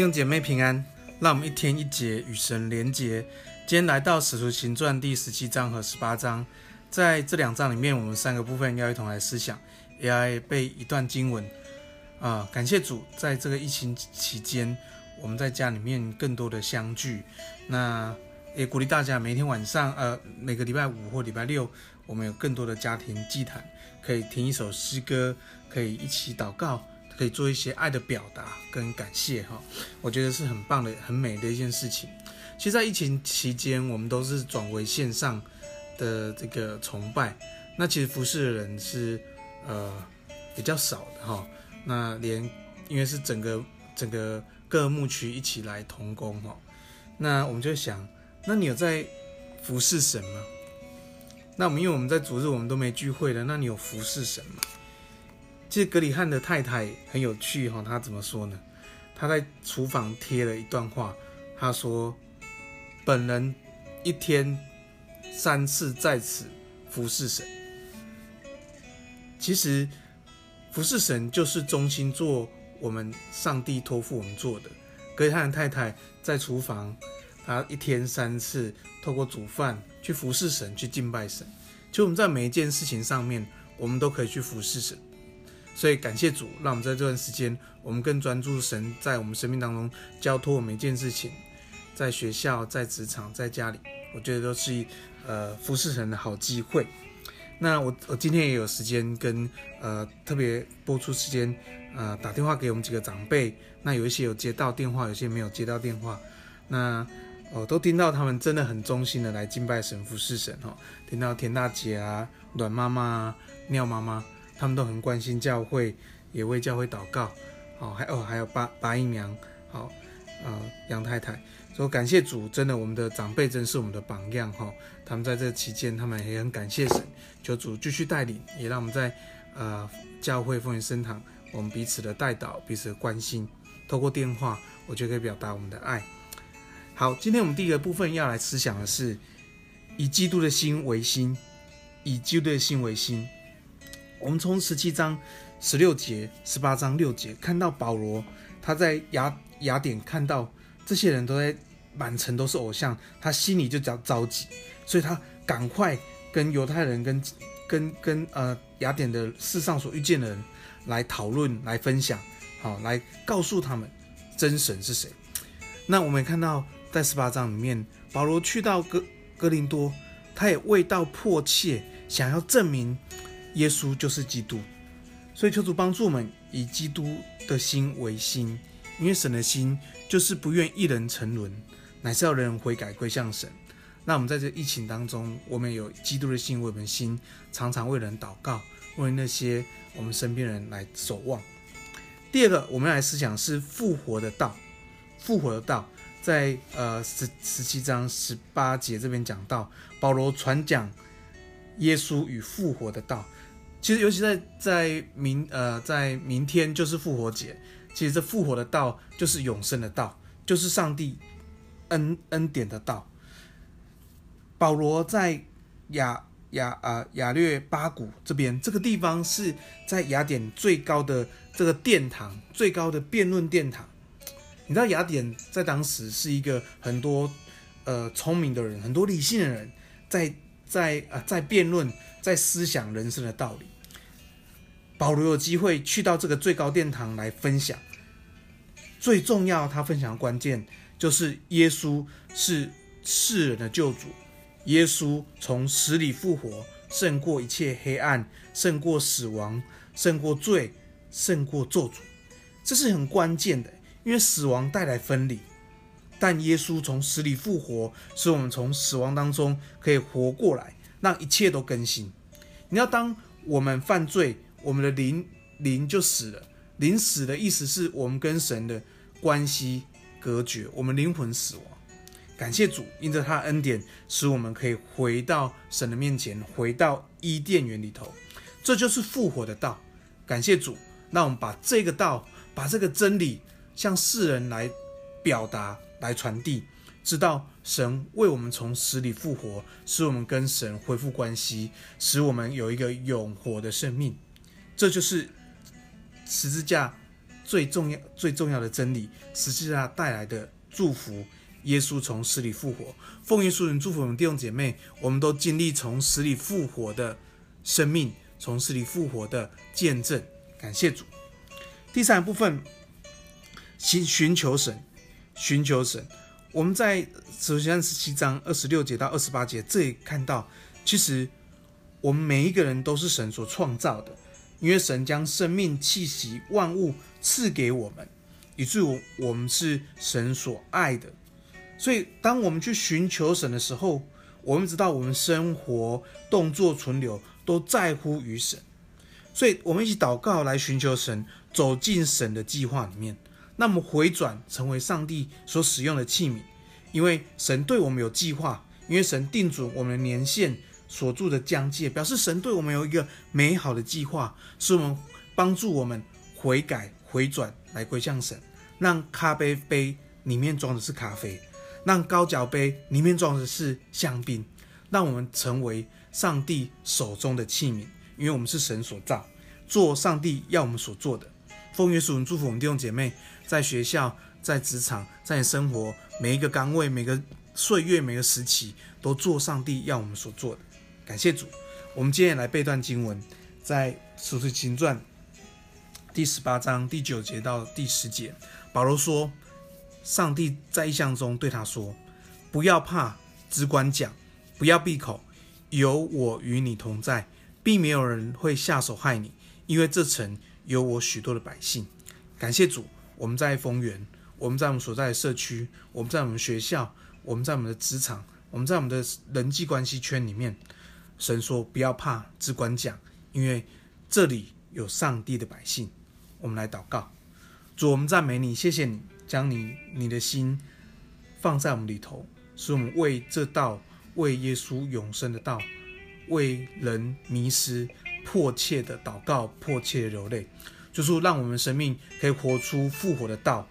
弟兄姐妹平安，让我们一天一节与神连结。今天来到《使徒行传》第十七章和十八章，在这两章里面，我们三个部分要一同来思想，也要背一段经文。啊、感谢主，在这个疫情期间，我们在家里面更多的相聚。那也鼓励大家每天晚上，呃，每个礼拜五或礼拜六，我们有更多的家庭祭坛，可以听一首诗歌，可以一起祷告。可以做一些爱的表达跟感谢哈，我觉得是很棒的、很美的一件事情。其实，在疫情期间，我们都是转为线上的这个崇拜。那其实服侍的人是呃比较少的哈。那连因为是整个整个各牧区一起来同工哈，那我们就想，那你有在服侍神吗？那我们因为我们在主日我们都没聚会了，那你有服侍神吗？其实格里汉的太太很有趣哈，他怎么说呢？他在厨房贴了一段话，他说：“本人一天三次在此服侍神。”其实服侍神就是忠心做我们上帝托付我们做的。格里汉的太太在厨房，他一天三次透过煮饭去服侍神，去敬拜神。其实我们在每一件事情上面，我们都可以去服侍神。所以感谢主，让我们在这段时间，我们更专注神在我们生命当中交托我们一件事情，在学校、在职场、在家里，我觉得都是呃服侍神的好机会。那我我今天也有时间跟呃特别播出时间呃打电话给我们几个长辈，那有一些有接到电话，有些没有接到电话，那我、呃、都听到他们真的很忠心的来敬拜神、服侍神哈，听到田大姐啊、阮妈妈啊、廖妈妈。他们都很关心教会，也为教会祷告，好，还哦还有八八姨娘，好，呃杨太太，说感谢主，真的我们的长辈真是我们的榜样哈。他们在这期间，他们也很感谢神，求主继续带领，也让我们在呃教会奉献圣堂，我们彼此的代祷，彼此的关心，透过电话，我就可以表达我们的爱。好，今天我们第一个部分要来思想的是，以基督的心为心，以基督的心为心。我们从十七章十六节、十八章六节看到保罗，他在雅雅典看到这些人都在满城都是偶像，他心里就叫着急，所以他赶快跟犹太人、跟跟跟呃雅典的世上所遇见的人来讨论、来分享，好，来告诉他们真神是谁。那我们也看到在十八章里面，保罗去到哥哥林多，他也为道迫切想要证明。耶稣就是基督，所以求主帮助我们以基督的心为心，因为神的心就是不愿一人沉沦，乃是要人人悔改归向神。那我们在这疫情当中，我们有基督的心为我们心，常常为人祷告，为那些我们身边人来守望。第二个，我们来思想是复活的道，复活的道在呃十十七章十八节这边讲到，保罗传讲耶稣与复活的道。其实，尤其在在明呃在明天就是复活节。其实这复活的道就是永生的道，就是上帝恩恩典的道。保罗在雅雅啊雅略巴谷这边，这个地方是在雅典最高的这个殿堂，最高的辩论殿堂。你知道雅典在当时是一个很多呃聪明的人，很多理性的人在在啊在辩论，在思想人生的道理。保罗有机会去到这个最高殿堂来分享，最重要，他分享的关键就是耶稣是世人的救主，耶稣从死里复活，胜过一切黑暗，胜过死亡，胜过罪，胜过咒诅，这是很关键的，因为死亡带来分离，但耶稣从死里复活，使我们从死亡当中可以活过来，让一切都更新。你要当我们犯罪。我们的灵灵就死了，灵死的意思是我们跟神的关系隔绝，我们灵魂死亡。感谢主，因着他的恩典，使我们可以回到神的面前，回到伊甸园里头。这就是复活的道。感谢主，让我们把这个道，把这个真理向世人来表达、来传递，知道神为我们从死里复活，使我们跟神恢复关系，使我们有一个永活的生命。这就是十字架最重要、最重要的真理，十字架带来的祝福。耶稣从死里复活，奉耶稣人祝福我们弟兄姐妹，我们都经历从死里复活的生命，从死里复活的见证。感谢主。第三部分，寻寻求神，寻求神。我们在首先十七章二十六节到二十八节这里看到，其实我们每一个人都是神所创造的，因为神将生命气息万物赐给我们，以至于我们是神所爱的。所以，当我们去寻求神的时候，我们知道我们生活、动作、存留都在乎于神。所以，我们一起祷告来寻求神，走进神的计划里面。那么，回转成为上帝所使用的器皿，因为神对我们有计划，因为神定准我们的年限所住的疆界，表示神对我们有一个美好的计划，是我们帮助我们悔改、回转来归向神，让咖啡杯里面装的是咖啡。让高脚杯里面装的是香槟，让我们成为上帝手中的器皿，因为我们是神所造，做上帝要我们所做的。奉耶稣祝福我们弟兄姐妹，在学校、在职场、在你生活每一个岗位、每个岁月、每个时期，都做上帝要我们所做的。感谢主。我们今天也来背段经文，在使徒行传第十八章第九节到第十节，保罗说。上帝在异象中对他说：“不要怕，只管讲，不要闭口，有我与你同在，并没有人会下手害你，因为这城有我许多的百姓。”感谢主，我们在丰源，我们在我们所在的社区，我们在我们学校，我们在我们的职场，我们在我们的人际关系圈里面，神说：“不要怕，只管讲，因为这里有上帝的百姓。”我们来祷告，主，我们赞美你，谢谢你。将你你的心放在我们里头，使我们为这道、为耶稣永生的道、为人迷失迫切的祷告、迫切的流泪，就是让我们生命可以活出复活的道、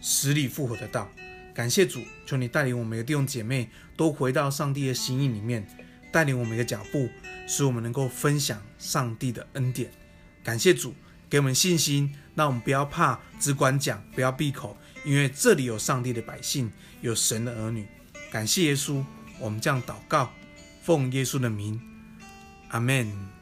死里复活的道。感谢主，求你带领我们每个弟兄姐妹都回到上帝的心意里面，带领我们的脚步，使我们能够分享上帝的恩典。感谢主，给我们信心，让我们不要怕，只管讲，不要闭口。因为这里有上帝的百姓，有神的儿女，感谢耶稣，我们这样祷告，奉耶稣的名，阿门。